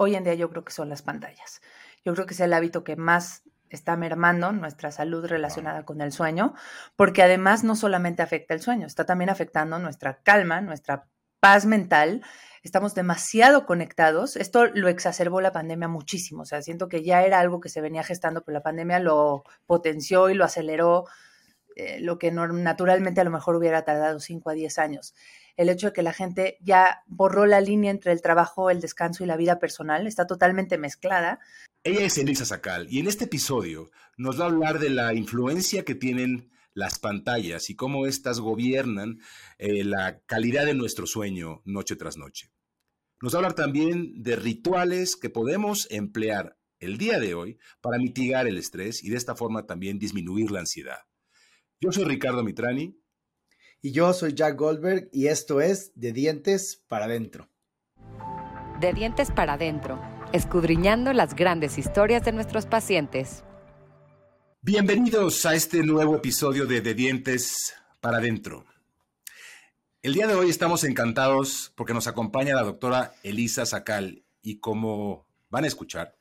hoy en día yo creo que son las pantallas. Yo creo que es el hábito que más está mermando nuestra salud relacionada con el sueño, porque además no solamente afecta el sueño, está también afectando nuestra calma, nuestra paz mental. Estamos demasiado conectados. Esto lo exacerbó la pandemia muchísimo. O sea, siento que ya era algo que se venía gestando, pero la pandemia lo potenció y lo aceleró, eh, lo que naturalmente a lo mejor hubiera tardado 5 a 10 años. El hecho de que la gente ya borró la línea entre el trabajo, el descanso y la vida personal está totalmente mezclada. Ella es Elisa Sacal y en este episodio nos va a hablar de la influencia que tienen las pantallas y cómo éstas gobiernan eh, la calidad de nuestro sueño noche tras noche. Nos va a hablar también de rituales que podemos emplear el día de hoy para mitigar el estrés y de esta forma también disminuir la ansiedad. Yo soy Ricardo Mitrani. Y yo soy Jack Goldberg y esto es De Dientes para Adentro. De Dientes para Adentro escudriñando las grandes historias de nuestros pacientes. Bienvenidos a este nuevo episodio de De Dientes para Adentro. El día de hoy estamos encantados porque nos acompaña la doctora Elisa Sacal y como van a escuchar,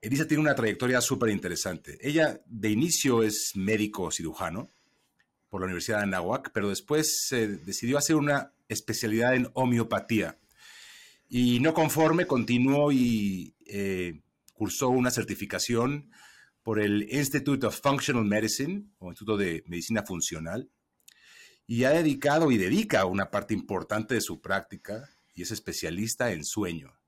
Elisa tiene una trayectoria súper interesante. Ella de inicio es médico cirujano por la Universidad de Anáhuac, pero después decidió hacer una especialidad en homeopatía y no conforme, continuó y eh, cursó una certificación por el Institute of Functional Medicine, o Instituto de Medicina Funcional, y ha dedicado y dedica una parte importante de su práctica y es especialista en sueño.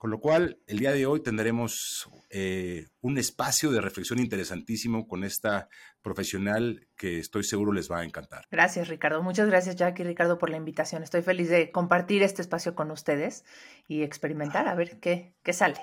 Con lo cual, el día de hoy tendremos eh, un espacio de reflexión interesantísimo con esta profesional que estoy seguro les va a encantar. Gracias, Ricardo. Muchas gracias, Jack y Ricardo, por la invitación. Estoy feliz de compartir este espacio con ustedes y experimentar a ver qué, qué sale.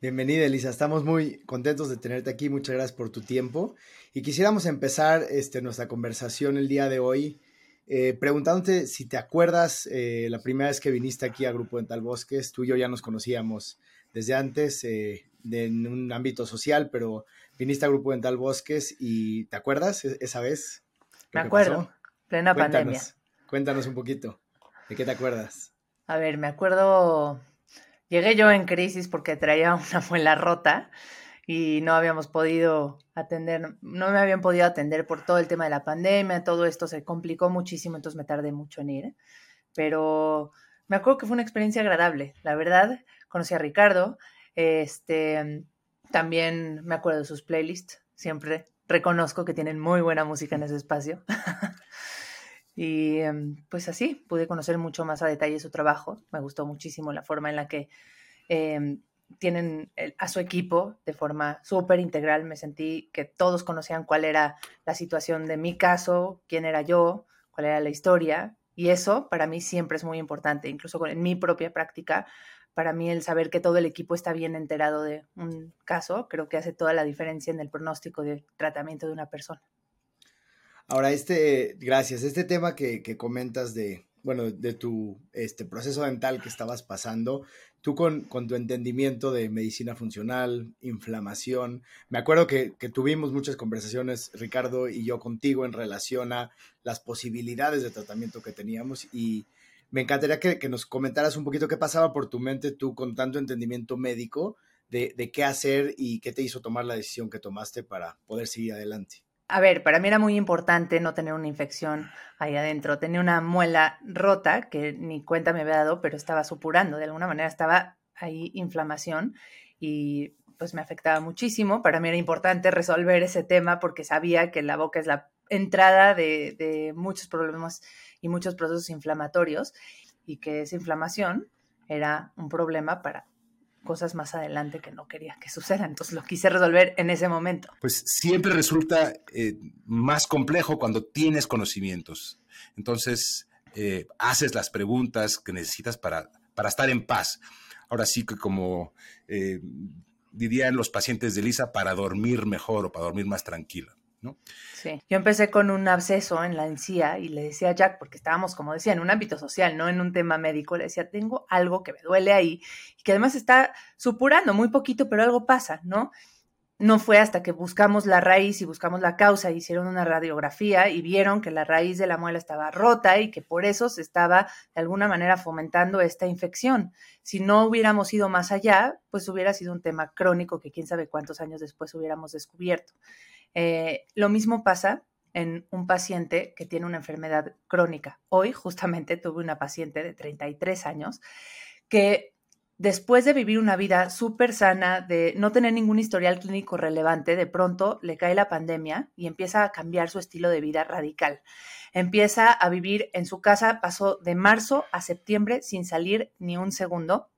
Bienvenida, Elisa. Estamos muy contentos de tenerte aquí. Muchas gracias por tu tiempo. Y quisiéramos empezar este, nuestra conversación el día de hoy eh, preguntándote si te acuerdas eh, la primera vez que viniste aquí a Grupo Dental Bosques, tú y yo ya nos conocíamos desde antes eh, en un ámbito social, pero viniste a Grupo Dental Bosques y ¿te acuerdas e-, esa vez? Me acuerdo, plena pandemia. Cuéntanos un poquito, ¿de qué te acuerdas? A ver, me acuerdo, llegué yo en crisis porque traía una muela rota y no habíamos podido atender, no me habían podido atender por todo el tema de la pandemia, todo esto se complicó muchísimo, entonces me tardé mucho en ir, pero me acuerdo que fue una experiencia agradable, la verdad, conocí a Ricardo, este, también me acuerdo de sus playlists, siempre reconozco que tienen muy buena música en ese espacio. y em, pues así, pude conocer mucho más a detalle su trabajo, me gustó muchísimo la forma en la que em, tienen a su equipo de forma súper integral. Me sentí que todos conocían cuál era la situación de mi caso, quién era yo, cuál era la historia. Y eso para mí siempre es muy importante, incluso en mi propia práctica. Para mí el saber que todo el equipo está bien enterado de un caso, creo que hace toda la diferencia en el pronóstico de tratamiento de una persona. Ahora, este, gracias, este tema que, que comentas de, bueno, de tu este, proceso dental que estabas pasando, tú con, tu entendimiento de medicina funcional, inflamación, me acuerdo que, tuvimos muchas conversaciones, Ricardo y yo contigo, en relación a las posibilidades de tratamiento que teníamos y me encantaría que, nos comentaras un poquito qué pasaba por tu mente tú con tanto entendimiento médico de, de qué hacer y qué te hizo tomar la decisión que tomaste para poder seguir adelante a ver, para mí era muy importante no tener una infección ahí adentro. Tenía una muela rota que ni cuenta me había dado, pero estaba supurando. De alguna manera estaba ahí inflamación y pues me afectaba muchísimo. Para mí era importante resolver ese tema porque sabía que la boca es la entrada de, de muchos problemas y muchos procesos inflamatorios y que esa inflamación era un problema para cosas más adelante que no quería que sucedan. Entonces lo quise resolver en ese momento. Pues siempre resulta eh, más complejo cuando tienes conocimientos. Entonces eh, haces las preguntas que necesitas para, para estar en paz. Ahora sí que como eh, dirían los pacientes de Lisa, para dormir mejor o para dormir más Sí, yo empecé con un absceso en la encía y le decía a Jack, porque estábamos, como decía, en un ámbito social, no en un tema médico, le decía, tengo algo que me duele ahí y que además está supurando muy poquito, pero algo pasa, ¿no? no fue hasta que buscamos la raíz y buscamos la causa, hicieron una radiografía y vieron que la raíz de la muela estaba rota y que por eso se estaba de alguna manera fomentando esta infección. Si no hubiéramos ido más allá, pues hubiera sido un tema crónico que quién sabe cuántos años después hubiéramos descubierto. Eh, lo mismo pasa en un paciente que tiene una enfermedad crónica. Hoy justamente tuve una paciente de 33 años que después de vivir una vida súper sana, de no tener ningún historial clínico relevante, de pronto le cae la pandemia y empieza a cambiar su estilo de vida radical. Empieza a vivir en su casa, pasó de marzo a septiembre sin salir ni un segundo.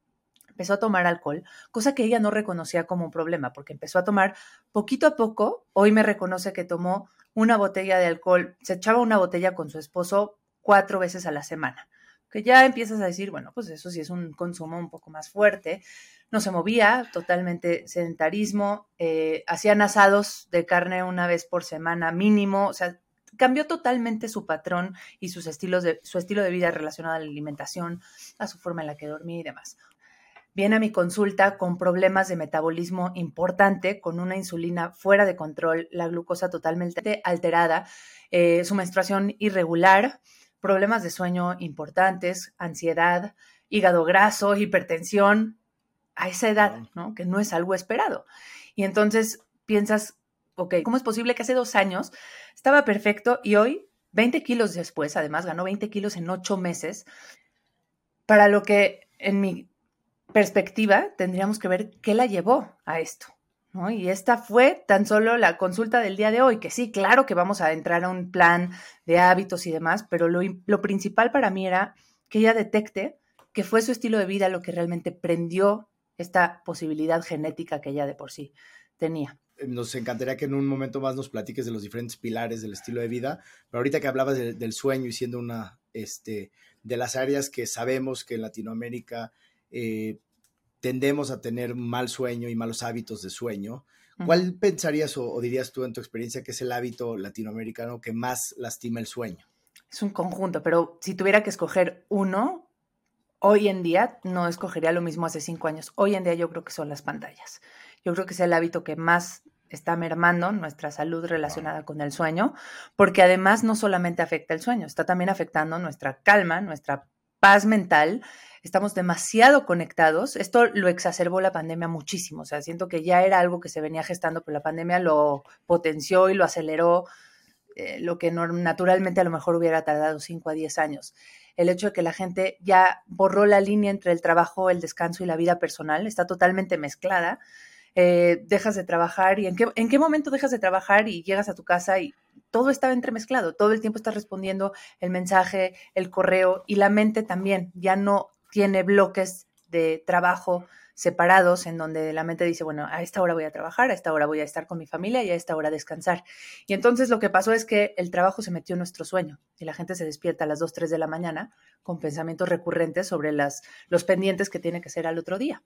Empezó a tomar alcohol, cosa que ella no reconocía como un problema, porque empezó a tomar poquito a poco. Hoy me reconoce que tomó una botella de alcohol, se echaba una botella con su esposo cuatro veces a la semana que ya empiezas a decir, bueno, pues eso sí es un consumo un poco más fuerte. No se movía, totalmente sedentarismo, eh, hacían asados de carne una vez por semana mínimo, o sea, cambió totalmente su patrón y sus estilos de, su estilo de vida relacionado a la alimentación, a su forma en la que dormía y demás. Viene a mi consulta con problemas de metabolismo importante, con una insulina fuera de control, la glucosa totalmente alterada, eh, su menstruación irregular, problemas de sueño importantes, ansiedad, hígado graso, hipertensión, a esa edad, ¿no? Que no es algo esperado. Y entonces piensas, ok, ¿cómo es posible que hace dos años estaba perfecto y hoy, 20 kilos después, además ganó 20 kilos en ocho meses, para lo que en mi perspectiva tendríamos que ver qué la llevó a esto. Y esta fue tan solo la consulta del día de hoy, que sí, claro que vamos a entrar a un plan de hábitos y demás, pero lo, lo principal para mí era que ella detecte que fue su estilo de vida lo que realmente prendió esta posibilidad genética que ella de por sí tenía. Eh, nos encantaría que en un momento más nos platiques de los diferentes pilares del estilo de vida, pero ahorita que hablabas del sueño y siendo una este, de las áreas que sabemos que en Latinoamérica eh, tendemos a tener mal sueño y malos hábitos de sueño. ¿Cuál pensarías o, dirías tú en tu experiencia que es el hábito latinoamericano que más lastima el sueño? Es un conjunto, pero si tuviera que escoger uno, hoy en día no escogería lo mismo hace cinco años. Hoy en día yo creo que son las pantallas. Yo creo que es el hábito que más está mermando nuestra salud relacionada con el sueño, porque además no solamente afecta el sueño, está también afectando nuestra calma, nuestra paz mental estamos demasiado conectados. Esto lo exacerbó la pandemia muchísimo. O sea, siento que ya era algo que se venía gestando, pero la pandemia lo potenció y lo aceleró, eh, lo que naturalmente a lo mejor hubiera tardado 5 a 10 años. El hecho de que la gente ya borró la línea entre el trabajo, el descanso y la vida personal, está totalmente mezclada. Eh, dejas de trabajar y en qué, en qué momento dejas de trabajar y llegas a tu casa y todo estaba entremezclado, todo el tiempo estás respondiendo el mensaje, el correo y la mente también ya no tiene bloques de trabajo separados en donde la mente dice, bueno, a esta hora voy a trabajar, a esta hora voy a estar con mi familia y a esta hora descansar. Y entonces lo que pasó es que el trabajo se metió en nuestro sueño y la gente se despierta a las 2, 3 de la mañana con pensamientos recurrentes sobre las, los pendientes que tiene que ser al otro día.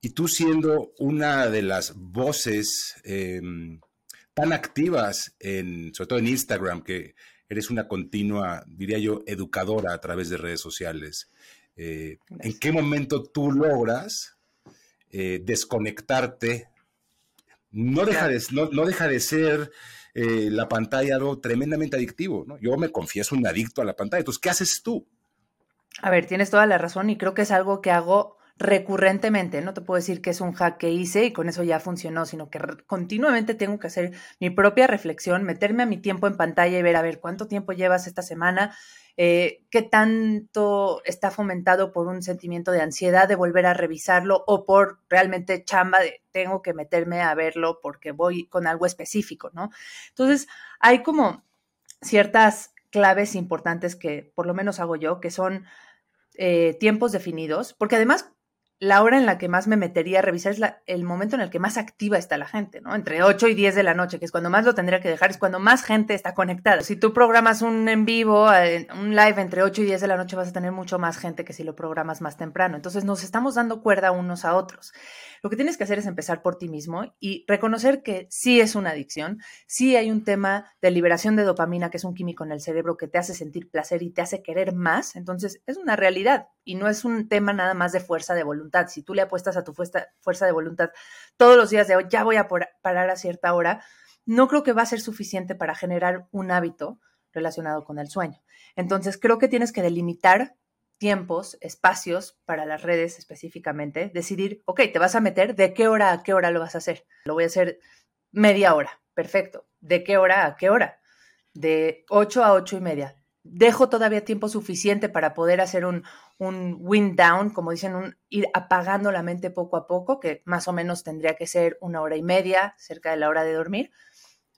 Y tú siendo una de las voces em, tan activas, en, sobre todo en Instagram, que eres una continua, diría yo, educadora a través de redes sociales. Eh, ¿En qué momento tú logras eh, desconectarte? No deja de, no, deja de ser eh, la pantalla algo tremendamente adictivo. Yo me confieso un adicto a la pantalla. Entonces, ¿qué haces tú? A ver, tienes toda la razón y creo que es algo que hago recurrentemente. No te puedo decir que es un hack que hice y con eso ya funcionó, sino que continuamente tengo que hacer mi propia reflexión, meterme a mi tiempo en pantalla y ver, a ver, cuánto tiempo llevas esta semana, eh, qué tanto está fomentado por un sentimiento de ansiedad de volver a revisarlo o por realmente chamba de tengo que meterme a verlo porque voy con algo específico, ¿no? Entonces, hay como ciertas claves importantes que por lo menos hago yo, que son eh, tiempos definidos, porque además la hora en la que más me metería a revisar es el momento en el que más activa está la gente, ¿no? Entre 8 y 10 de la noche, que es cuando más lo tendría que dejar, es cuando más gente está conectada. Si tú programas un en vivo, eh, un live entre 8 y 10 de la noche, vas a tener mucho más gente que si lo programas más temprano. Entonces nos estamos dando cuerda unos a otros. lo que tienes que hacer es empezar por ti mismo y reconocer que sí es una adicción, sí hay un tema de liberación de dopamina, que es un químico en el cerebro que te hace sentir placer y te hace querer más. Entonces, es una realidad y no es un tema nada más de fuerza de voluntad. Si tú le apuestas a tu fuerza, de voluntad todos los días de hoy, ya voy a parar a cierta hora, no creo que va a ser suficiente para generar un hábito relacionado con el sueño. Entonces, creo que tienes que delimitar tiempos, espacios para las redes específicamente, decidir, ok, te vas a meter, ¿de qué hora a qué hora lo vas a hacer? Lo voy a hacer media hora, perfecto. ¿De qué hora a qué hora? De 8 a 8 y media. Dejo todavía tiempo suficiente para poder hacer un, un wind down, como dicen, un, ir apagando la mente poco a poco, que más o menos tendría que ser una hora y media, cerca de la hora de dormir.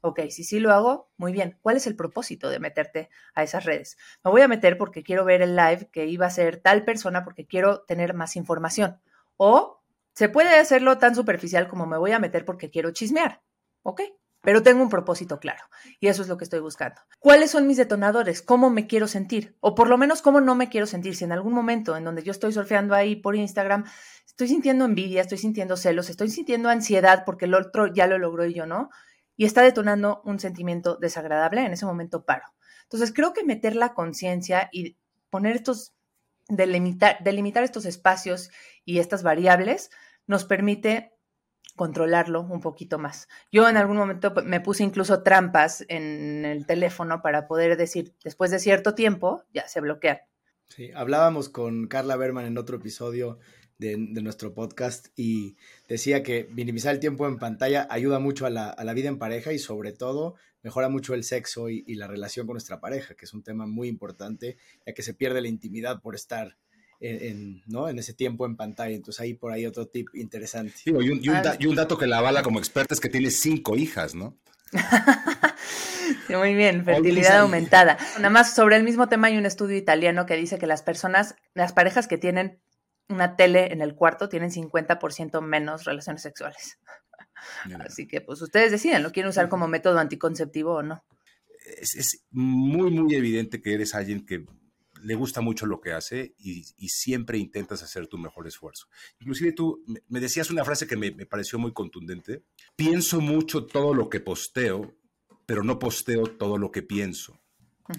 Ok, si sí lo hago, muy bien. ¿Cuál es el propósito de meterte a esas redes? Me voy a meter porque quiero ver el live que iba a ser tal persona porque quiero tener más información. O se puede hacerlo tan superficial como me voy a meter porque quiero chismear. Ok, pero tengo un propósito claro y eso es lo que estoy buscando. ¿Cuáles son mis detonadores? ¿Cómo me quiero sentir? O por lo menos cómo no me quiero sentir. Si en algún momento en donde yo estoy surfeando ahí por Instagram, estoy sintiendo envidia, estoy sintiendo celos, estoy sintiendo ansiedad porque el otro ya lo logró y yo no, y está detonando un sentimiento desagradable, en ese momento paro. Entonces, creo que meter la conciencia y poner estos, delimitar, delimitar estos espacios y estas variables nos permite controlarlo un poquito más. Yo en algún momento me puse incluso trampas en el teléfono para poder decir, después de cierto tiempo, ya se bloquea. Sí, hablábamos con Carla Berman en otro episodio de, nuestro podcast y decía que minimizar el tiempo en pantalla ayuda mucho a la, vida en pareja y sobre todo mejora mucho el sexo y, la relación con nuestra pareja, que es un tema muy importante, ya que se pierde la intimidad por estar en, ¿no? en ese tiempo en pantalla. Entonces ahí por ahí otro tip interesante. y, un, dato que la avala como experta es que tiene cinco hijas, ¿no? muy bien, fertilidad aumentada. Nada más sobre el mismo tema hay un estudio italiano que dice que las personas, las parejas que tienen una tele en el cuarto tienen 50% menos relaciones sexuales. Así que pues ustedes deciden, ¿lo quieren usar como método anticonceptivo o no? Es, muy, muy evidente que eres alguien que le gusta mucho lo que hace y, siempre intentas hacer tu mejor esfuerzo. Inclusive tú me decías una frase que me, me pareció muy contundente. Pienso mucho todo lo que posteo, pero no posteo todo lo que pienso.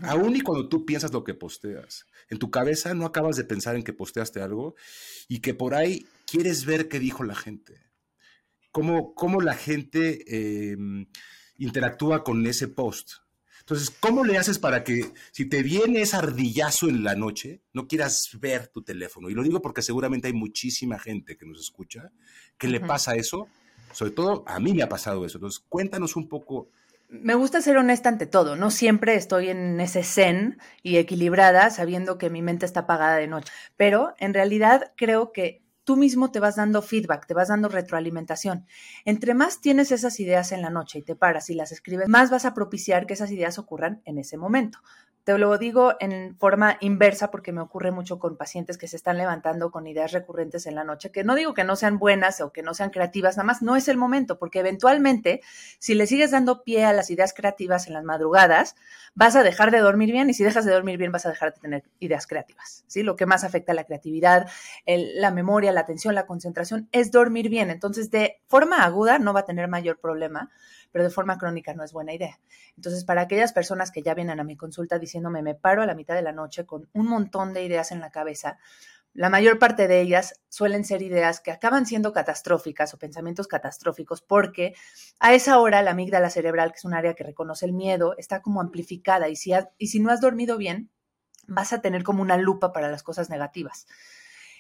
Aún y cuando tú piensas lo que posteas, en tu cabeza no acabas de pensar en que posteaste algo y que por ahí quieres ver qué dijo la gente. Cómo, cómo la gente em, interactúa con ese post. Entonces, ¿cómo le haces para que si te viene ese ardillazo en la noche, no quieras ver tu teléfono? Y lo digo porque seguramente hay muchísima gente que nos escucha que le pasa eso. Sobre todo a mí me ha pasado eso. Entonces, cuéntanos un poco me gusta ser honesta ante todo. No siempre estoy en ese zen y equilibrada sabiendo que mi mente está apagada de noche. Pero en realidad creo que tú mismo te vas dando feedback, te vas dando retroalimentación. Entre más tienes esas ideas en la noche y te paras y las escribes, más vas a propiciar que esas ideas ocurran en ese momento. Te lo digo en forma inversa porque me ocurre mucho con pacientes que se están levantando con ideas recurrentes en la noche, que no digo que no sean buenas o que no sean creativas, nada más no es el momento, porque eventualmente si le sigues dando pie a las ideas creativas en las madrugadas, vas a dejar de dormir bien y si dejas de dormir bien vas a dejar de tener ideas creativas. ¿sí? Lo que más afecta a la creatividad, la memoria, la atención, la concentración es dormir bien. Entonces, de forma aguda no va a tener mayor problema pero de forma crónica no es buena idea. Entonces, para aquellas personas que ya vienen a mi consulta diciéndome, me paro a la mitad de la noche con un montón de ideas en la cabeza, la mayor parte de ellas suelen ser ideas que acaban siendo catastróficas o pensamientos catastróficos porque a esa hora la amígdala cerebral, que es un área que reconoce el miedo, está como amplificada y si, y si no has dormido bien, vas a tener como una lupa para las cosas negativas.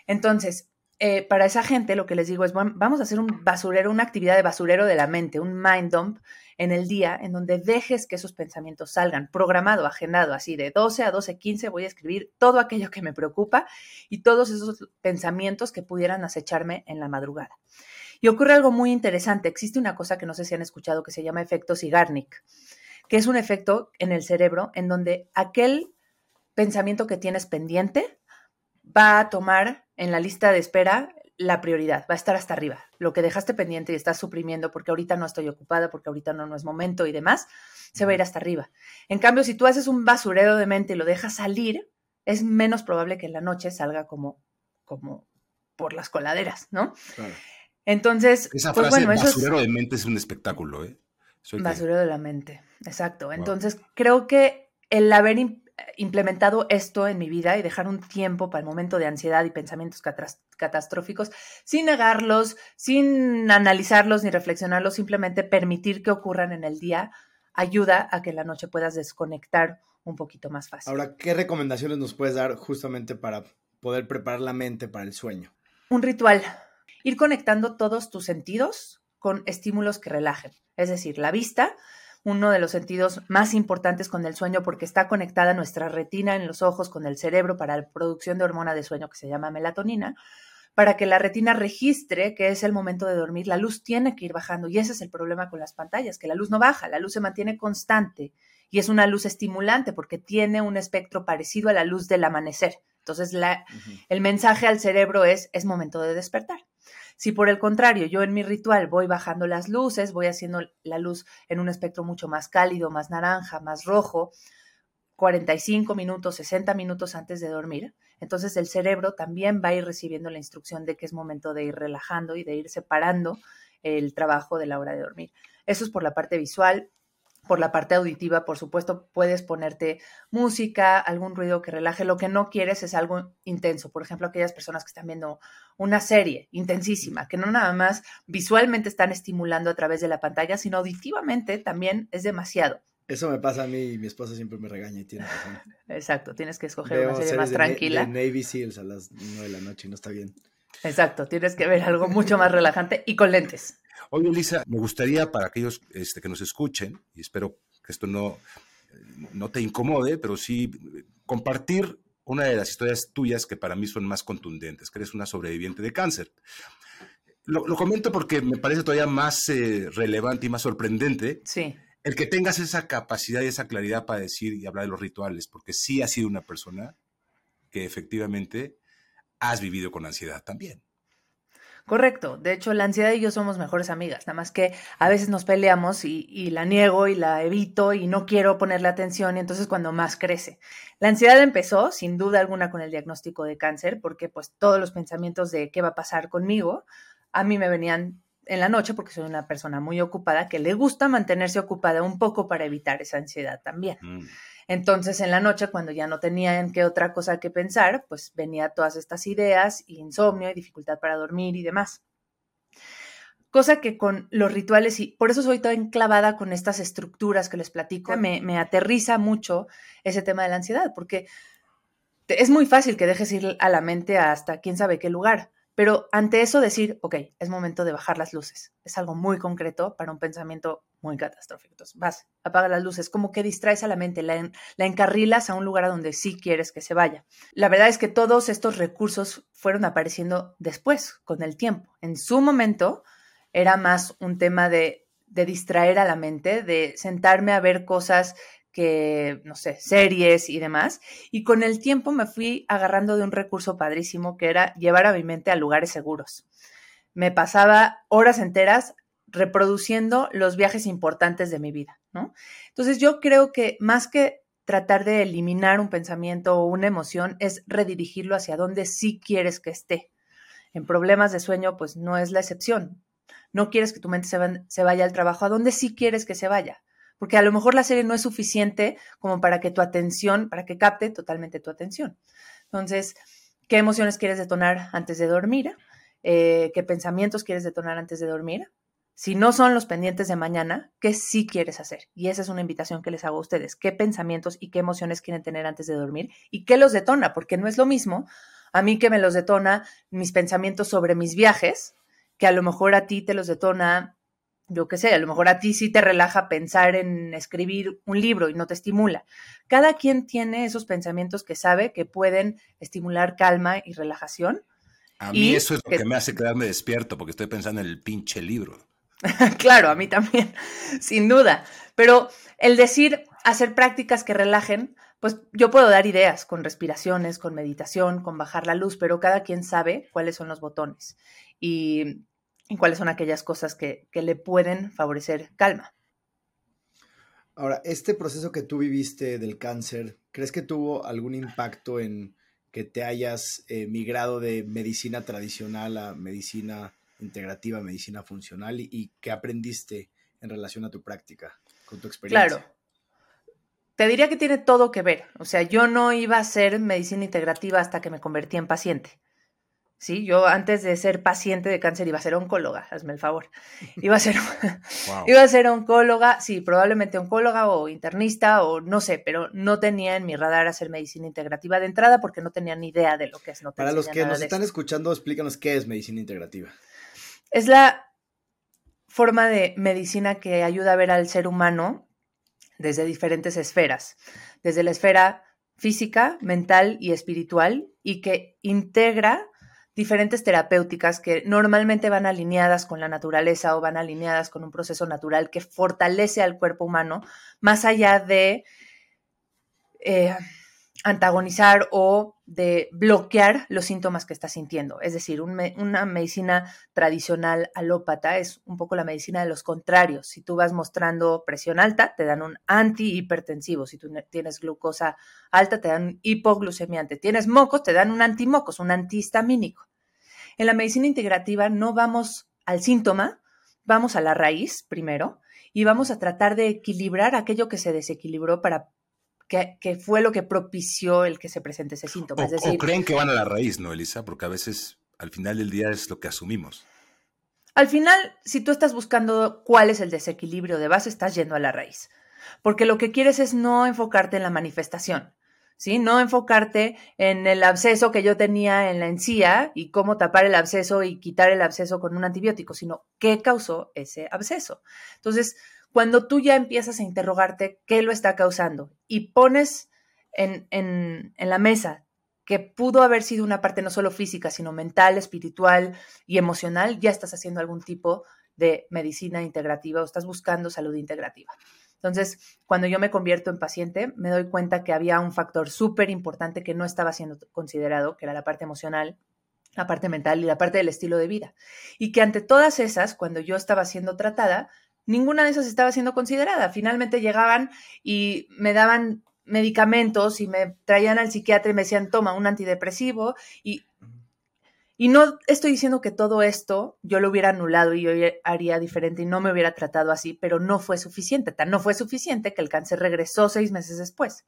Entonces, eh, para esa gente lo que les digo es, vamos a hacer un basurero, una actividad de basurero de la mente, un mind dump en el día en donde dejes que esos pensamientos salgan, programado, agendado, así de 12 a 12, 15 voy a escribir todo aquello que me preocupa y todos esos pensamientos que pudieran acecharme en la madrugada. Y ocurre algo muy interesante, existe una cosa que no sé si han escuchado que se llama efecto Sigarnik, que es un efecto en el cerebro en donde aquel pensamiento que tienes pendiente va a tomar en la lista de espera la prioridad, va a estar hasta arriba. Lo que dejaste pendiente y estás suprimiendo porque ahorita no estoy ocupada, porque ahorita no, no es momento y demás, se va a ir hasta arriba. En cambio, si tú haces un basurero de mente y lo dejas salir, es menos probable que en la noche salga como, como por las coladeras, ¿no? Entonces, Esa pues frase, bueno, eso es basurero de mente, es un espectáculo, ¿eh? Que- basurero de la mente. Exacto. Entonces, creo que el haber implementado esto en mi vida y dejar un tiempo para el momento de ansiedad y pensamientos catastróficos, sin negarlos, sin analizarlos ni reflexionarlos, simplemente permitir que ocurran en el día, ayuda a que en la noche puedas desconectar un poquito más fácil. Ahora, ¿qué recomendaciones nos puedes dar justamente para poder preparar la mente para el sueño? Un ritual. Ir conectando todos tus sentidos con estímulos que relajen. Es decir, la vista, uno de los sentidos más importantes con el sueño porque está conectada nuestra retina en los ojos con el cerebro para la producción de hormona de sueño que se llama melatonina. Para que la retina registre que es el momento de dormir, la luz tiene que ir bajando y ese es el problema con las pantallas, que la luz no baja, la luz se mantiene constante y es una luz estimulante porque tiene un espectro parecido a la luz del amanecer. Entonces, la, el mensaje al cerebro es, es momento de despertar. Si por el contrario yo en mi ritual voy bajando las luces, voy haciendo la luz en un espectro mucho más cálido, más naranja, más rojo, 45 minutos, 60 minutos antes de dormir, entonces el cerebro también va a ir recibiendo la instrucción de que es momento de ir relajando y de ir separando el trabajo de la hora de dormir. Eso es por la parte visual. Por la parte auditiva, por supuesto, puedes ponerte música, algún ruido que relaje. Lo que no quieres es algo intenso. Por ejemplo, aquellas personas que están viendo una serie intensísima, que no nada más visualmente están estimulando a través de la pantalla, sino auditivamente también es demasiado. Eso me pasa a mí y mi esposa siempre me regaña y tiene razón. Exacto, tienes que escoger Veo una serie más de, tranquila. de Navy Seals a las 9 de la noche y no está bien. Exacto, tienes que ver algo mucho más relajante y con lentes. Oye, Elisa, me gustaría para aquellos este, que nos escuchen, y espero que esto no, no te incomode, pero sí compartir una de las historias tuyas que para mí son más contundentes, que eres una sobreviviente de cáncer. Lo, lo comento porque me parece todavía más eh, relevante y más sorprendente Sí, el que tengas esa capacidad y esa claridad para decir y hablar de los rituales, porque sí has sido una persona que efectivamente has vivido con ansiedad también. Correcto. De hecho, la ansiedad y yo somos mejores amigas, nada más que a veces nos peleamos y, y la niego y la evito y no quiero ponerle atención y entonces cuando más crece. La ansiedad empezó, sin duda alguna, con el diagnóstico de cáncer, porque pues todos los pensamientos de qué va a pasar conmigo, a mí me venían en la noche porque soy una persona muy ocupada que le gusta mantenerse ocupada un poco para evitar esa ansiedad también. Mm. Entonces, en la noche, cuando ya no tenían qué otra cosa que pensar, pues venía todas estas ideas, y insomnio y dificultad para dormir y demás. Cosa que con los rituales, y por eso soy tan enclavada con estas estructuras que les platico, me, me aterriza mucho ese tema de la ansiedad, porque es muy fácil que dejes ir a la mente hasta quién sabe qué lugar, pero ante eso decir, ok, es momento de bajar las luces, es algo muy concreto para un pensamiento muy catastrófico. Entonces, vas, apaga las luces, como que distraes a la mente, la, en- la encarrilas a un lugar a donde sí quieres que se vaya. La verdad es que todos estos recursos fueron apareciendo después, con el tiempo. En su momento era más un tema de, de distraer a la mente, de sentarme a ver cosas no sé, series y demás. Y con el tiempo me fui agarrando de un recurso padrísimo que era llevar a mi mente a lugares seguros. Me pasaba horas enteras reproduciendo los viajes importantes de mi vida, ¿no? Entonces yo creo que más que tratar de eliminar un pensamiento o una emoción es redirigirlo hacia donde sí quieres que esté. En problemas de sueño, pues no es la excepción. No quieres que tu mente se, va- se vaya al trabajo, a donde sí quieres que se vaya. Porque a lo mejor la serie no es suficiente como para que tu atención, para que capte totalmente tu atención. Entonces, ¿qué emociones quieres detonar antes de dormir? Eh, ¿Qué pensamientos quieres detonar antes de dormir? Si no son los pendientes de mañana, ¿qué sí quieres hacer? Y esa es una invitación que les hago a ustedes. ¿Qué pensamientos y qué emociones quieren tener antes de dormir? ¿Y qué los detona? Porque no es lo mismo a mí que me los detona mis pensamientos sobre mis viajes, que a lo mejor a ti te los detona, yo qué sé, a lo mejor a ti sí te relaja pensar en escribir un libro y no te estimula. Cada quien tiene esos pensamientos que sabe que pueden estimular calma y relajación. A Y mí eso es lo que- que me hace quedarme despierto, porque estoy pensando en el pinche libro. claro, a mí también, sin duda. Pero el decir, hacer prácticas que relajen, pues yo puedo dar ideas con respiraciones, con meditación, con bajar la luz, pero cada quien sabe cuáles son los botones y, y cuáles son aquellas cosas que, que le pueden favorecer calma. Ahora, este proceso que tú viviste del cáncer, ¿crees que tuvo algún impacto en que te hayas eh, migrado de medicina tradicional a medicina integrativa, medicina funcional y, qué aprendiste en relación a tu práctica, con tu experiencia. Claro. Te diría que tiene todo que ver. O sea, yo no iba a hacer medicina integrativa hasta que me convertí en paciente. Sí, yo antes de ser paciente de cáncer iba a ser oncóloga, hazme el favor. Iba a ser, iba a ser oncóloga, sí, probablemente oncóloga o internista o no sé, pero no tenía en mi radar hacer medicina integrativa de entrada porque no tenía ni idea de lo que es. No Para los que nos están escuchando, explícanos qué es medicina integrativa. Es la forma de medicina que ayuda a ver al ser humano desde diferentes esferas, desde la esfera física, mental y espiritual, y que integra diferentes terapéuticas que normalmente van alineadas con la naturaleza o van alineadas con un proceso natural que fortalece al cuerpo humano, más allá de eh, antagonizar o de bloquear los síntomas que está sintiendo. Es decir, una medicina tradicional alópata es un poco la medicina de los contrarios. Si tú vas mostrando presión alta, te dan un antihipertensivo. Si tú tienes glucosa alta, te dan un hipoglucemiante. Tienes mocos, te dan un antimocos, un antihistamínico. En la medicina integrativa no vamos al síntoma, vamos a la raíz primero y vamos a tratar de equilibrar aquello que se desequilibró para que, fue lo que propició el que se presente ese síntoma. O, creen que van a la raíz, ¿no, Elisa? Porque a veces al final del día es lo que asumimos. Al final, si tú estás buscando cuál es el desequilibrio de base, estás yendo a la raíz. Porque lo que quieres es no enfocarte en la manifestación. ¿Sí? No enfocarte en el absceso que yo tenía en la encía y cómo tapar el absceso y quitar el absceso con un antibiótico, sino qué causó ese absceso. Entonces, cuando tú ya empiezas a interrogarte qué lo está causando y pones en, en, en la mesa que pudo haber sido una parte no solo física, sino mental, espiritual y emocional, ya estás haciendo algún tipo de medicina integrativa o estás buscando salud integrativa. Entonces, cuando yo me convierto en paciente, me doy cuenta que había un factor súper importante que no estaba siendo considerado, que era la parte emocional, la parte mental y la parte del estilo de vida. Y que ante todas esas, cuando yo estaba siendo tratada, ninguna de esas estaba siendo considerada. Finalmente llegaban y me daban medicamentos y me traían al psiquiatra y me decían, toma un antidepresivo y y no estoy diciendo que todo esto yo lo hubiera anulado y yo haría diferente y no me hubiera tratado así, pero no fue suficiente. Tan no fue suficiente que el cáncer regresó seis meses después.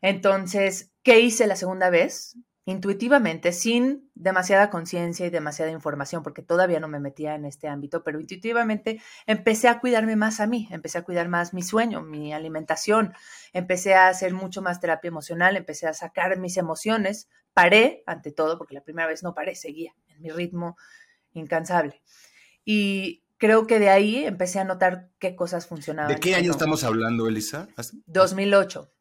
Entonces, ¿qué hice la segunda vez? Intuitivamente, sin demasiada conciencia y demasiada información, porque todavía no me metía en este ámbito, pero intuitivamente empecé a cuidarme más a mí, empecé a cuidar más mi sueño, mi alimentación, empecé a hacer mucho más terapia emocional, empecé a sacar mis emociones, paré ante todo, porque la primera vez no paré, seguía en mi ritmo incansable. Y creo que de ahí empecé a notar qué cosas funcionaban. ¿De qué año estamos hablando, Elisa? 2008.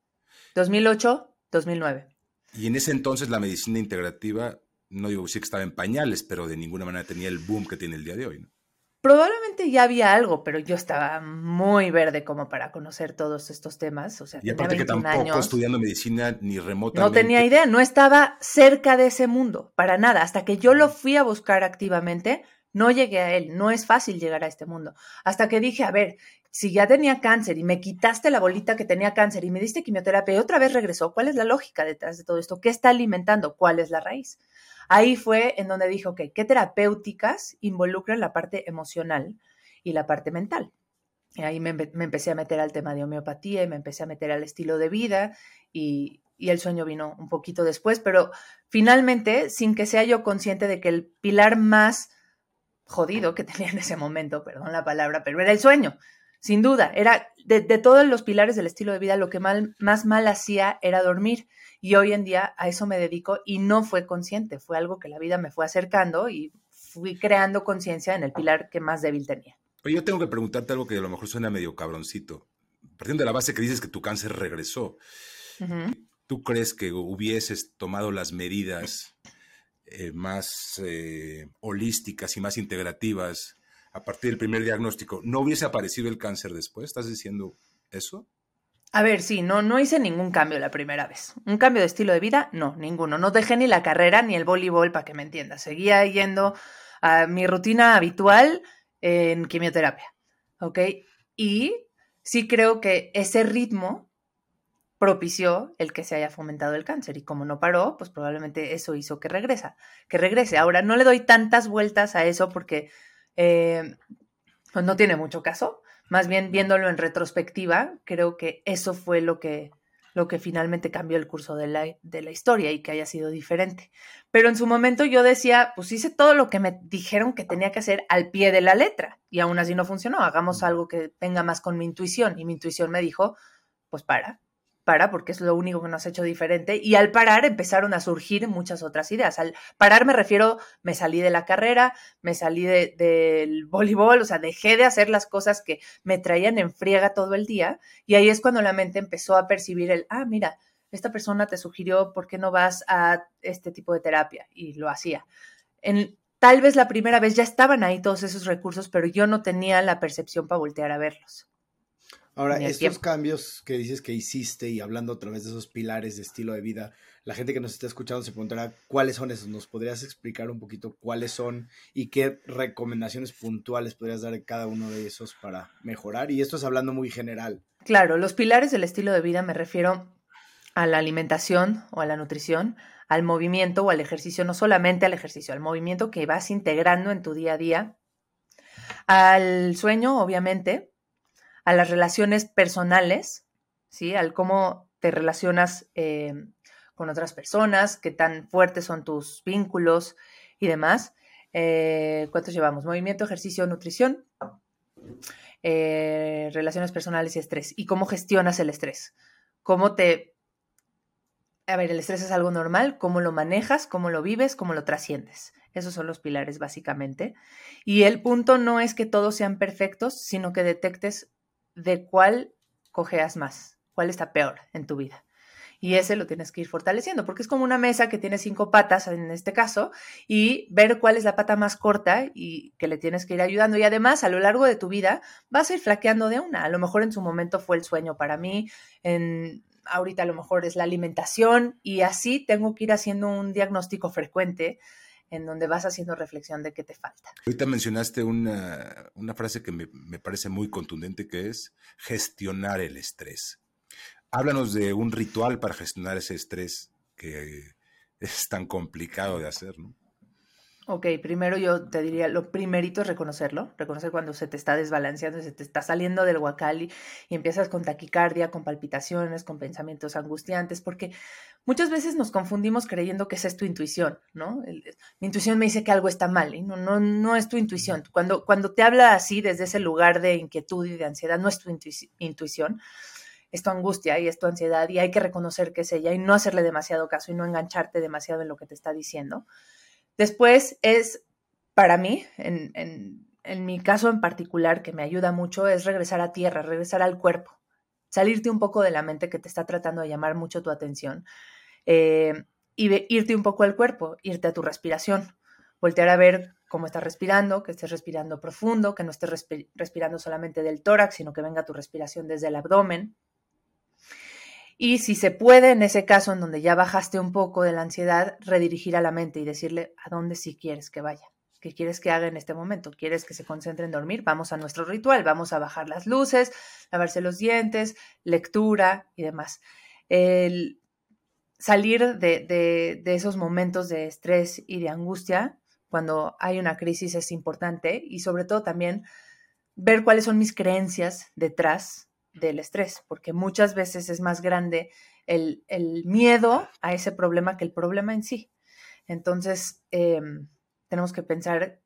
2008, 2009. Y en ese entonces la medicina integrativa, no digo sí que estaba en pañales, pero de ninguna manera tenía el boom que tiene el día de hoy. ¿no? Probablemente ya había algo, pero yo estaba muy verde como para conocer todos estos temas. O sea, y aparte que tampoco estudiando medicina ni remotamente. No tenía idea, no estaba cerca de ese mundo, para nada. Hasta que yo lo fui a buscar activamente, no llegué a él. No es fácil llegar a este mundo. Hasta que dije, a ver, si ya tenía cáncer y me quitaste la bolita que tenía cáncer y me diste quimioterapia y otra vez regresó, ¿cuál es la lógica detrás de todo esto? ¿Qué está alimentando? ¿Cuál es la raíz? Ahí fue en donde dijo, ok, ¿qué terapéuticas involucran la parte emocional y la parte mental? Y ahí me, empecé a meter al tema de homeopatía y me empecé a meter al estilo de vida y, y el sueño vino un poquito después, pero finalmente, sin que sea yo consciente de que el pilar más jodido que tenía en ese momento, perdón la palabra, pero era el sueño. Sin duda, era de, todos los pilares del estilo de vida, lo que más mal hacía era dormir. Y hoy en día a eso me dedico y no fue consciente, fue algo que la vida me fue acercando y fui creando conciencia en el pilar que más débil tenía. Oye, yo tengo que preguntarte algo que a lo mejor suena medio cabroncito. Partiendo de la base que dices que tu cáncer regresó, ¿tú crees que hubieses tomado las medidas eh, más eh, holísticas y más integrativas a partir del primer diagnóstico, ¿no hubiese aparecido el cáncer después? ¿Estás diciendo eso? A ver, sí, no, no hice ningún cambio la primera vez. ¿Un cambio de estilo de vida? No, ninguno. No dejé ni la carrera ni el voleibol, para que me entiendas. Seguía yendo a mi rutina habitual en quimioterapia. ¿Ok? Y sí creo que ese ritmo propició el que se haya fomentado el cáncer y como no paró, pues probablemente eso hizo que regresa, que regrese. Ahora no le doy tantas vueltas a eso porque eh, pues no tiene mucho caso. Más bien viéndolo en retrospectiva, creo que eso fue lo que lo que finalmente cambió el curso de la, de la historia y que haya sido diferente. Pero en su momento yo decía, pues hice todo lo que me dijeron que tenía que hacer al pie de la letra y aún así no funcionó, hagamos algo que venga más con mi intuición y mi intuición me dijo, pues para, para, porque es lo único que nos ha hecho diferente. Y al parar empezaron a surgir muchas otras ideas. Al parar me refiero, me salí de la carrera, me salí del voleibol, o sea, dejé de hacer las cosas que me traían en friega todo el día. Y ahí es cuando la mente empezó a percibir el, ah, mira, esta persona te sugirió, ¿por qué no vas a este tipo de terapia? Y lo hacía. En, tal vez la primera vez ya estaban ahí todos esos recursos, pero yo no tenía la percepción para voltear a verlos. Ahora, estos cambios que dices que hiciste y hablando otra vez de esos pilares de estilo de vida, la gente que nos está escuchando se preguntará cuáles son esos. ¿Nos podrías explicar un poquito cuáles son y qué recomendaciones puntuales podrías dar de cada uno de esos para mejorar? Y esto es hablando muy general. Claro, los pilares del estilo de vida me refiero a la alimentación o a la nutrición, al movimiento o al ejercicio, no solamente al ejercicio, al movimiento que vas integrando en tu día a día, al sueño, obviamente, a las relaciones personales, ¿sí? Al cómo te relacionas eh, con otras personas, qué tan fuertes son tus vínculos y demás. Eh, ¿Cuántos llevamos? Movimiento, ejercicio, nutrición, eh, relaciones personales y estrés. ¿Y cómo gestionas el estrés? ¿Cómo te... A ver, el estrés es algo normal, cómo lo manejas, cómo lo vives, cómo lo trasciendes. Esos son los pilares básicamente. Y el punto no es que todos sean perfectos, sino que detectes de cuál cojeas más, cuál está peor en tu vida. Y ese lo tienes que ir fortaleciendo, porque es como una mesa que tiene cinco patas en este caso, y ver cuál es la pata más corta y que le tienes que ir ayudando. Y además, a lo largo de tu vida, vas a ir flaqueando de una. A lo mejor en su momento fue el sueño para mí, en, ahorita a lo mejor es la alimentación, y así tengo que ir haciendo un diagnóstico frecuente en donde vas haciendo reflexión de qué te falta. Ahorita mencionaste una, frase que me, me, parece muy contundente, que es gestionar el estrés. Háblanos de un ritual para gestionar ese estrés que es tan complicado de hacer, ¿no? Ok, primero yo te diría, lo primerito es reconocerlo, reconocer cuando se te está desbalanceando, se te está saliendo del huacal y, empiezas con taquicardia, con palpitaciones, con pensamientos angustiantes, porque muchas veces nos confundimos creyendo que esa es tu intuición, ¿no? mi intuición me dice que algo está mal y no, no, no es tu intuición. Cuando, cuando te habla así desde ese lugar de inquietud y de ansiedad, no es tu intuición, es tu angustia y es tu ansiedad y hay que reconocer que es ella y no hacerle demasiado caso y no engancharte demasiado en lo que te está diciendo. Después es, para mí, en, mi caso en particular, que me ayuda mucho, es regresar a tierra, regresar al cuerpo, salirte un poco de la mente que te está tratando de llamar mucho tu atención eh, y irte un poco al cuerpo, irte a tu respiración, voltear a ver cómo estás respirando, que estés respirando profundo, que no estés respirando solamente del tórax, sino que venga tu respiración desde el abdomen. Y si se puede, en ese caso en donde ya bajaste un poco de la ansiedad, redirigir a la mente y decirle a dónde sí quieres que vaya, qué quieres que haga en este momento. ¿Quieres que se concentre en dormir? Vamos a nuestro ritual, vamos a bajar las luces, lavarse los dientes, lectura y demás. El salir de, de esos momentos de estrés y de angustia cuando hay una crisis es importante y sobre todo también ver cuáles son mis creencias detrás del estrés, porque muchas veces es más grande el, miedo a ese problema que el problema en sí. Entonces, em, tenemos que pensar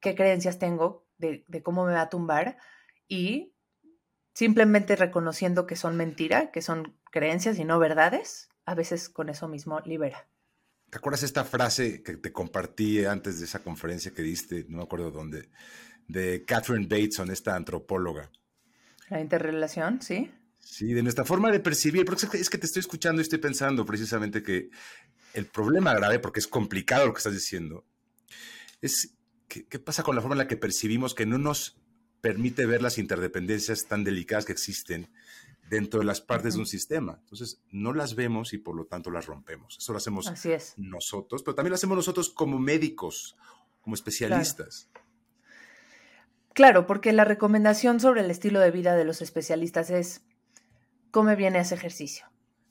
qué creencias tengo de, cómo me va a tumbar y simplemente reconociendo que son mentira, que son creencias y no verdades, a veces con eso mismo libera. ¿Te acuerdas esta frase que te compartí antes de esa conferencia que diste, no me acuerdo dónde, de Catherine Bateson, esta antropóloga? La interrelación, sí. Sí, de nuestra forma de percibir, porque es que te estoy escuchando y estoy pensando precisamente que el problema grave, porque es complicado lo que estás diciendo, es qué pasa con la forma en la que percibimos que no nos permite ver las interdependencias tan delicadas que existen dentro de las partes de un sistema. Entonces, no las vemos y por lo tanto las rompemos. Eso lo hacemos nosotros, pero también lo hacemos nosotros como médicos, como especialistas. Claro, porque la recomendación sobre el estilo de vida de los especialistas es come bien ese ejercicio,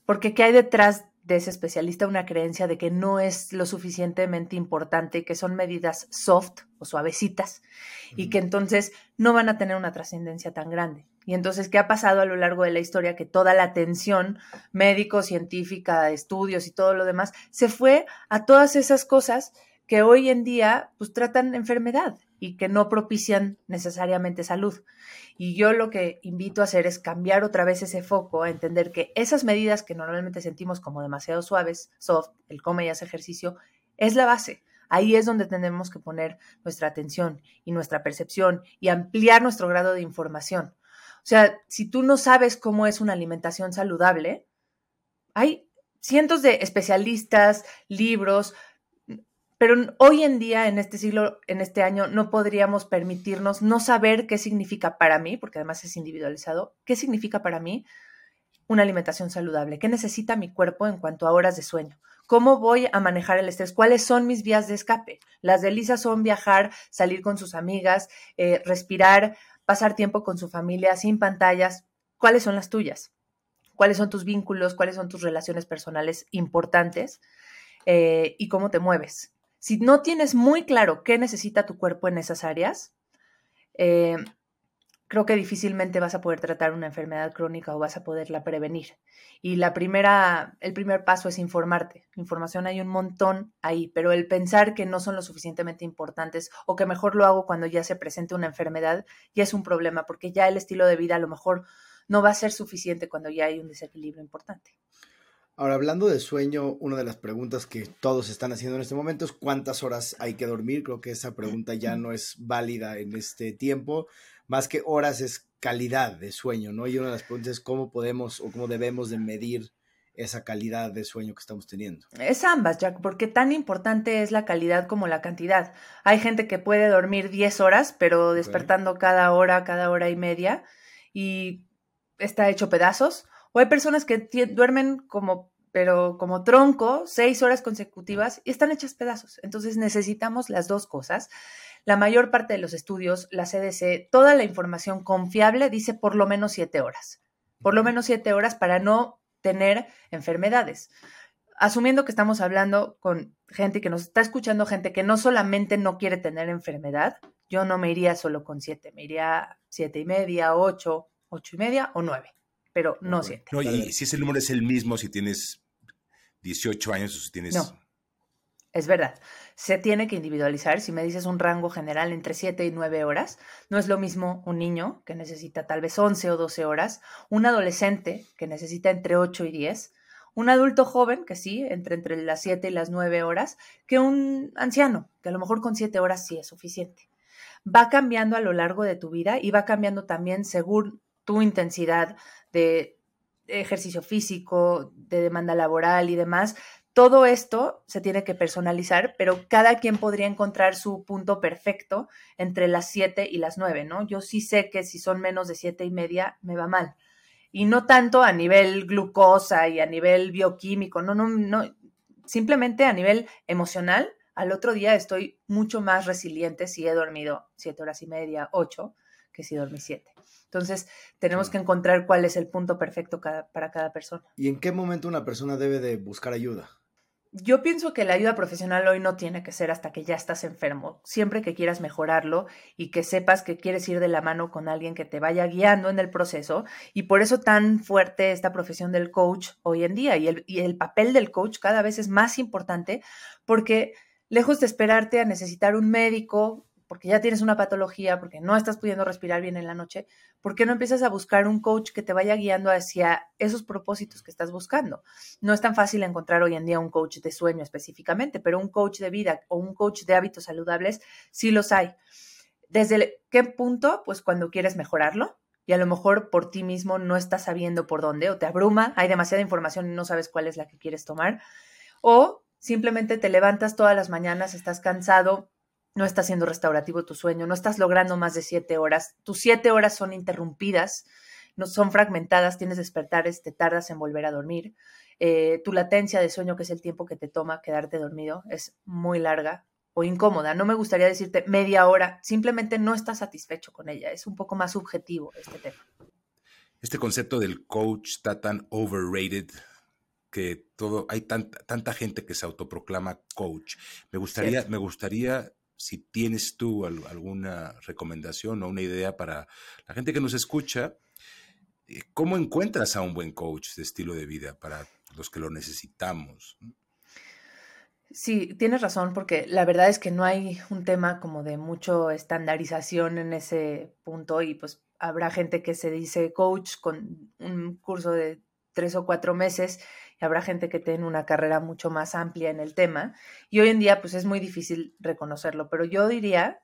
porque ¿qué hay detrás de ese especialista? Una creencia de que no es lo suficientemente importante, que son medidas soft o suavecitas y que entonces no van a tener una trascendencia tan grande. Y entonces, ¿qué ha pasado a lo largo de la historia? Que toda la atención médico, científica, estudios y todo lo demás se fue a todas esas cosas que hoy en día pues tratan enfermedad y que no propician necesariamente salud. Y yo lo que invito a hacer es cambiar otra vez ese foco, a entender que esas medidas que normalmente sentimos como demasiado suaves, soft, el come y hace ejercicio, es la base. Ahí es donde tenemos que poner nuestra atención y nuestra percepción y ampliar nuestro grado de información. O sea, si tú no sabes cómo es una alimentación saludable, hay cientos de especialistas, libros, pero hoy en día, en este siglo, en este año, no podríamos permitirnos no saber qué significa para mí, porque además es individualizado, qué significa para mí una alimentación saludable, qué necesita mi cuerpo en cuanto a horas de sueño, cómo voy a manejar el estrés, cuáles son mis vías de escape. Las de Lisa son viajar, salir con sus amigas, eh, respirar, pasar tiempo con su familia sin pantallas. ¿Cuáles son las tuyas? ¿Cuáles son tus vínculos? ¿Cuáles son tus relaciones personales importantes? Eh, y cómo te mueves. Si no tienes muy claro qué necesita tu cuerpo en esas áreas, eh, creo que difícilmente vas a poder tratar una enfermedad crónica o vas a poderla prevenir. Y la primera, el primer paso es informarte. Información hay un montón ahí, pero el pensar que no son lo suficientemente importantes o que mejor lo hago cuando ya se presente una enfermedad ya es un problema, porque ya el estilo de vida a lo mejor no va a ser suficiente cuando ya hay un desequilibrio importante. Ahora, hablando de sueño, una de las preguntas que todos están haciendo en este momento es cuántas horas hay que dormir. Creo que esa pregunta ya no es válida en este tiempo. Más que horas es calidad de sueño, ¿no? Y una de las preguntas es cómo podemos o cómo debemos de medir esa calidad de sueño que estamos teniendo. Es ambas, Jack, porque tan importante es la calidad como la cantidad. Hay gente que puede dormir 10 horas, pero despertando cada hora, cada hora y media, y está hecho pedazos. O hay personas que duermen como, pero como tronco, seis horas consecutivas y están hechas pedazos. Entonces necesitamos las dos cosas. La mayor parte de los estudios, la CDC, toda la información confiable dice por lo menos siete horas. Por lo menos siete horas para no tener enfermedades. Asumiendo que estamos hablando con gente que nos está escuchando, gente que no solamente no quiere tener enfermedad, yo no me iría solo con siete, me iría siete y media, ocho, ocho y media o nueve pero no siete. No, y si ese número es el mismo si tienes 18 años o si tienes... No, es verdad. Se tiene que individualizar. Si me dices un rango general entre 7 y 9 horas, no es lo mismo un niño que necesita tal vez 11 o 12 horas, un adolescente que necesita entre 8 y 10, un adulto joven que sí, entre, entre las 7 y las 9 horas, que un anciano, que a lo mejor con 7 horas sí es suficiente. Va cambiando a lo largo de tu vida y va cambiando también según tu intensidad de ejercicio físico, de demanda laboral y demás. Todo esto se tiene que personalizar, pero cada quien podría encontrar su punto perfecto entre las 7 y las 9, ¿no? Yo sí sé que si son menos de siete y media me va mal. Y no tanto a nivel glucosa y a nivel bioquímico, no, no, no, simplemente a nivel emocional. Al otro día estoy mucho más resiliente si he dormido siete horas y media, ocho, que si dormí siete. Entonces, tenemos que encontrar cuál es el punto perfecto para cada persona. ¿Y en qué momento una persona debe de buscar ayuda? Yo pienso que la ayuda profesional hoy no tiene que ser hasta que ya estás enfermo. Siempre que quieras mejorarlo y que sepas que quieres ir de la mano con alguien que te vaya guiando en el proceso. Y por eso tan fuerte esta profesión del coach hoy en día. Y el, y el papel del coach cada vez es más importante porque lejos de esperarte a necesitar un médico porque ya tienes una patología, porque no estás pudiendo respirar bien en la noche, ¿por qué no empiezas a buscar un coach que te vaya guiando hacia esos propósitos que estás buscando? No es tan fácil encontrar hoy en día un coach de sueño específicamente, pero un coach de vida o un coach de hábitos saludables sí los hay. ¿Desde qué punto? Pues cuando quieres mejorarlo, y a lo mejor por ti mismo no estás sabiendo por dónde o te abruma, hay demasiada información y no sabes cuál es la que quieres tomar, o simplemente te levantas todas las mañanas, estás cansado, no está siendo restaurativo tu sueño, no estás logrando más de siete horas, tus siete horas son interrumpidas, no son fragmentadas, tienes despertares, te tardas en volver a dormir, eh, tu latencia de sueño, que es el tiempo que te toma quedarte dormido, es muy larga o incómoda. No me gustaría decirte media hora, simplemente no estás satisfecho con ella, es un poco más subjetivo este tema. Este concepto del coach está tan overrated que todo, hay tanta, tanta gente que se autoproclama coach. Me gustaría, me gustaría si tienes tú alguna recomendación o una idea para la gente que nos escucha, eh, ¿cómo encuentras a un buen coach de estilo de vida para los que lo necesitamos? Sí, tienes razón, porque la verdad es que no hay un tema como de mucho estandarización en ese punto y pues habrá gente que se dice coach con un curso de tres o cuatro meses y habrá gente que tiene una carrera mucho más amplia en el tema y hoy en día pues es muy difícil reconocerlo, pero yo diría...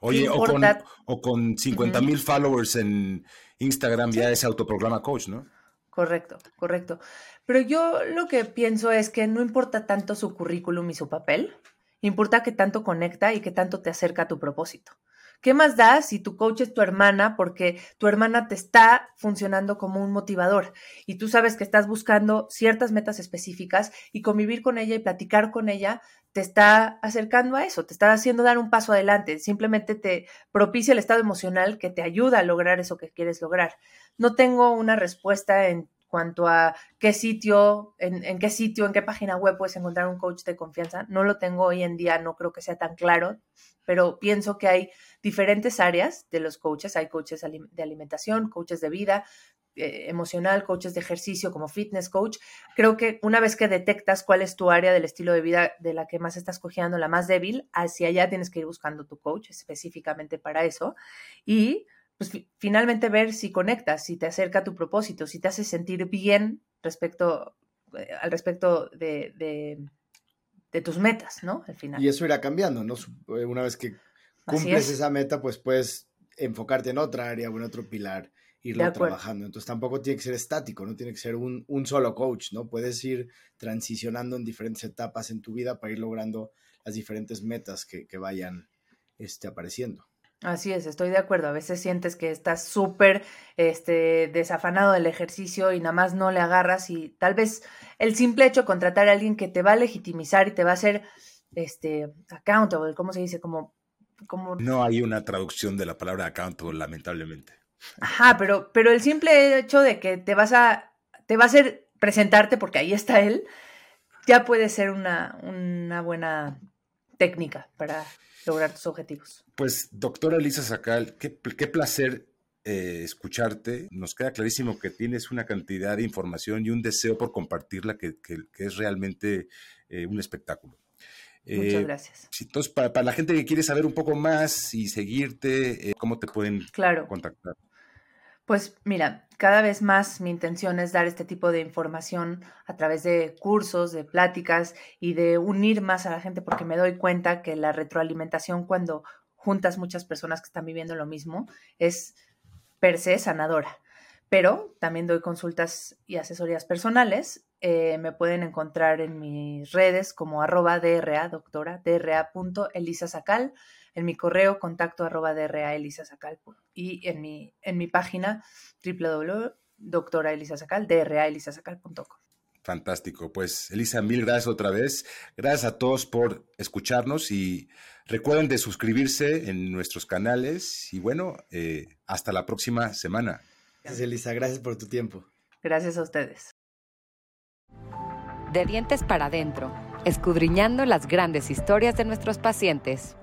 Oye, o, con, o con 50 mil followers en Instagram ya es autoprograma coach, ¿no? Correcto, correcto. Pero yo lo que pienso es que no importa tanto su currículum y su papel, importa que tanto conecta y que tanto te acerca a tu propósito. ¿Qué más da si tu coach es tu hermana porque tu hermana te está funcionando como un motivador y tú sabes que estás buscando ciertas metas específicas y convivir con ella y platicar con ella te está acercando a eso, te está haciendo dar un paso adelante, simplemente te propicia el estado emocional que te ayuda a lograr eso que quieres lograr. No tengo una respuesta en cuanto a qué sitio, en, qué sitio, en qué página web puedes encontrar un coach de confianza. No lo tengo hoy en día, no creo que sea tan claro, pero pienso que hay diferentes áreas de los coaches. Hay coaches de alimentación, coaches de vida eh, emocional, coaches de ejercicio como fitness coach. Creo que una vez que detectas cuál es tu área del estilo de vida de la que más estás cogiendo, la más débil, hacia allá tienes que ir buscando tu coach específicamente para eso. Y pues finalmente ver si conectas, si te acerca a tu propósito, si te hace sentir bien respecto eh, al respecto de, de, tus metas, ¿no? Al final. Y eso irá cambiando, ¿no? Eh, una vez que cumples esa meta, pues puedes enfocarte en otra área o en otro pilar, irlo trabajando. Entonces tampoco tiene que ser estático, no tiene que ser un, un, solo coach, ¿no? Puedes ir transicionando en diferentes etapas en tu vida para ir logrando las diferentes metas que, que vayan este, apareciendo. Así es, estoy de acuerdo. A veces sientes que estás súper este, desafanado del ejercicio y nada más no le agarras y tal vez el simple hecho de contratar a alguien que te va a legitimizar y te va a hacer este, accountable, ¿cómo se dice? Como no hay una traducción de la palabra accountable, lamentablemente. Ajá, pero, pero el simple hecho de que te vas a, te va a hacer presentarte porque ahí está él, ya puede ser una, una buena técnica para lograr tus objetivos. Pues, doctora Elisa Sacal, qué, placer eh, escucharte. Nos queda clarísimo que tienes una cantidad de información y un deseo por compartirla que, es realmente eh, un espectáculo. Muchas eh, gracias. Entonces, para, la gente que quiere saber un poco más y seguirte, ¿cómo te pueden contactar? Pues mira, cada vez más mi intención es dar este tipo de información a través de cursos, de pláticas y de unir más a la gente porque me doy cuenta que la retroalimentación cuando juntas muchas personas que están viviendo lo mismo es per se sanadora. Pero también doy consultas y asesorías personales eh, me pueden encontrar en mis redes como arroba DRA, doctora, en mi correo contacto arroba y en mi, en mi página www.doctoraelisasacal, DRAelisasacal.com. Fantástico. Pues Elisa, mil gracias otra vez. Gracias a todos por escucharnos y recuerden de suscribirse en nuestros canales y bueno, eh, hasta la próxima semana. Gracias Elisa, gracias por tu tiempo. Gracias a ustedes. De dientes para adentro, escudriñando las grandes historias de nuestros pacientes.